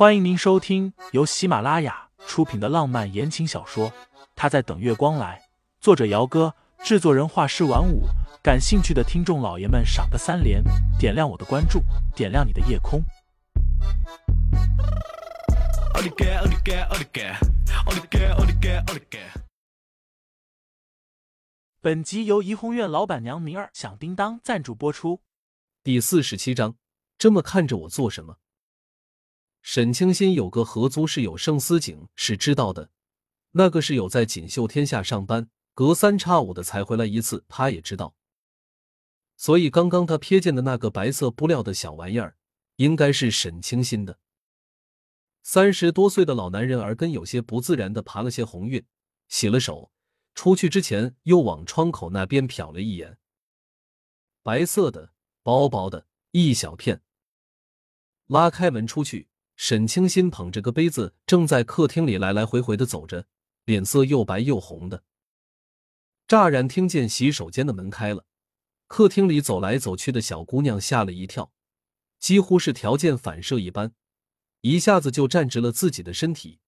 欢迎您收听由喜马拉雅出品的浪漫言情小说《他在等月光来》，作者：姚哥，制作人：画师晚舞。感兴趣的听众老爷们，赏个三连，点亮我的关注，点亮你的夜空。本集由怡红院老板娘明儿响叮当赞助播出。第四十七章，这么看着我做什么？沈清心有个合租室友盛思景是知道的，那个室友在锦绣天下上班，隔三差五的才回来一次，他也知道。所以刚刚他瞥见的那个白色布料的小玩意儿，应该是沈清心的。三十多岁的老男人耳根有些不自然的爬了些红晕，洗了手，出去之前又往窗口那边瞟了一眼。白色的，薄薄的一小片。拉开门出去，沈清心捧着个杯子，正在客厅里来来回回的走着，脸色又白又红的。乍然听见洗手间的门开了。客厅里走来走去的小姑娘吓了一跳，几乎是条件反射一般，一下子就站直了自己的身体，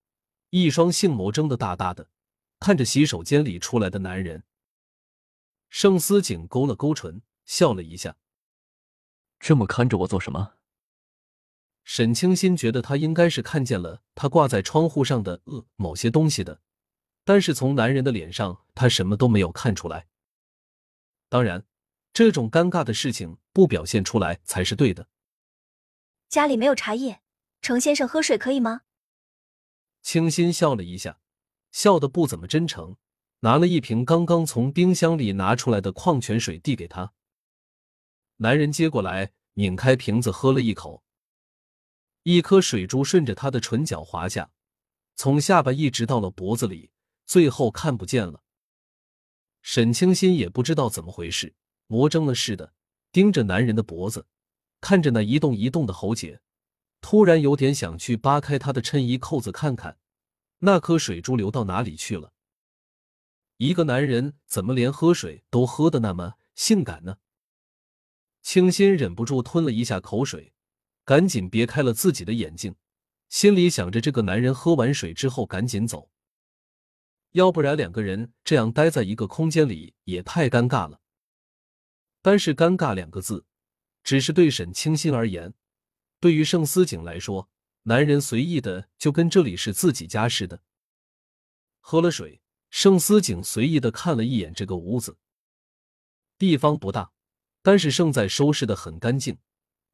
一双杏眸睁得大大的，看着洗手间里出来的男人。盛思景勾了勾唇，笑了一下：“这么看着我做什么？”沈清心觉得他应该是看见了他挂在窗户上的呃某些东西的，但是从男人的脸上，他什么都没有看出来。当然。这种尴尬的事情不表现出来才是对的。家里没有茶叶，程先生喝水可以吗？清新笑了一下，笑得不怎么真诚，拿了一瓶刚刚从冰箱里拿出来的矿泉水递给他。男人接过来，拧开瓶子喝了一口，一颗水珠顺着他的唇角滑下，从下巴一直到了脖子里，最后看不见了。沈清新也不知道怎么回事。魔怔了似的盯着男人的脖子，看着那一动一动的喉结，突然有点想去扒开他的衬衣扣子看看，那颗水珠流到哪里去了？一个男人怎么连喝水都喝的那么性感呢？清新忍不住吞了一下口水，赶紧别开了自己的眼睛，心里想着这个男人喝完水之后赶紧走，要不然两个人这样待在一个空间里也太尴尬了。但是“尴尬”两个字，只是对沈清心而言，对于盛思景来说，男人随意的就跟这里是自己家似的。喝了水，盛思景随意的看了一眼这个屋子，地方不大，但是胜在收拾的很干净，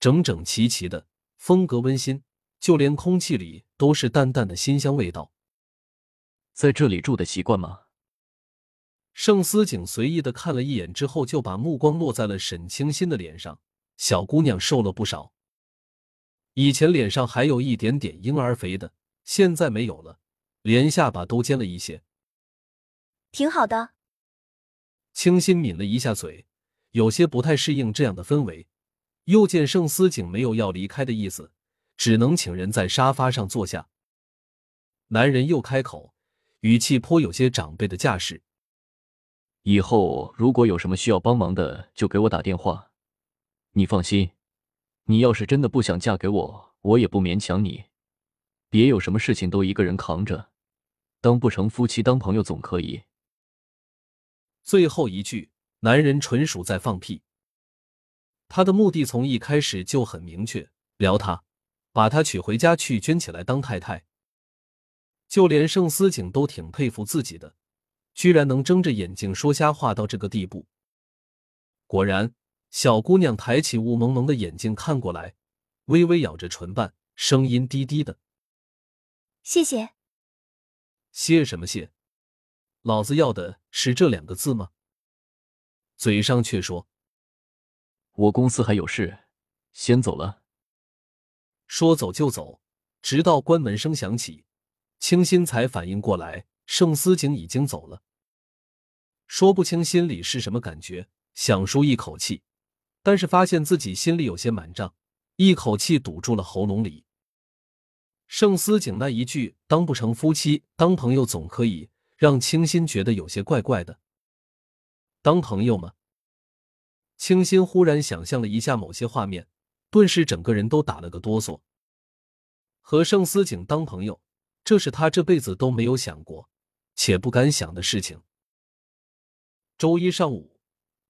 整整齐齐的，风格温馨，就连空气里都是淡淡的馨香味道。在这里住的习惯吗？盛思景随意的看了一眼之后，就把目光落在了沈清新的脸上。小姑娘瘦了不少，以前脸上还有一点点婴儿肥的，现在没有了，连下巴都尖了一些，挺好的。清新抿了一下嘴，有些不太适应这样的氛围。又见盛思景没有要离开的意思，只能请人在沙发上坐下。男人又开口，语气颇有些长辈的架势。以后如果有什么需要帮忙的，就给我打电话。你放心，你要是真的不想嫁给我，我也不勉强你。别有什么事情都一个人扛着，当不成夫妻当朋友总可以。最后一句，男人纯属在放屁。他的目的从一开始就很明确，撩她，把她娶回家去，圈起来当太太。就连盛思景都挺佩服自己的。居然能睁着眼睛说瞎话到这个地步。果然，小姑娘抬起雾蒙蒙的眼睛看过来，微微咬着唇瓣，声音低低的：“谢谢。”“谢什么谢？老子要的是这两个字吗？”嘴上却说：“我公司还有事，先走了。”说走就走，直到关门声响起，清新才反应过来，盛思景已经走了。说不清心里是什么感觉，想舒一口气，但是发现自己心里有些满胀，一口气堵住了喉咙里。盛思景那一句“当不成夫妻，当朋友总可以”，让清新觉得有些怪怪的。当朋友吗？清新忽然想象了一下某些画面，顿时整个人都打了个哆嗦。和盛思景当朋友，这是他这辈子都没有想过，且不敢想的事情。周一上午，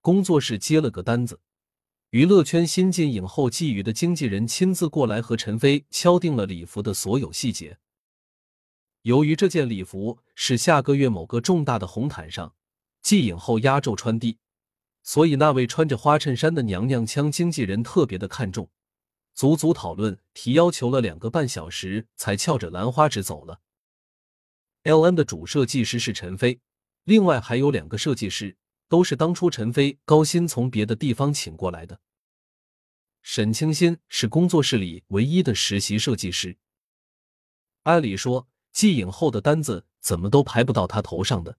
工作室接了个单子，娱乐圈新晋影后季雨的经纪人亲自过来和陈飞敲定了礼服的所有细节。由于这件礼服是下个月某个重大的红毯上季影后压轴穿的，所以那位穿着花衬衫的娘娘腔经纪人特别的看重。足足讨论提要求了两个半小时，才翘着兰花指走了。L N 的主设计师是陈飞，另外还有两个设计师，都是当初陈飞高薪从别的地方请过来的。沈清新是工作室里唯一的实习设计师。按理说，季影后的单子怎么都排不到他头上的。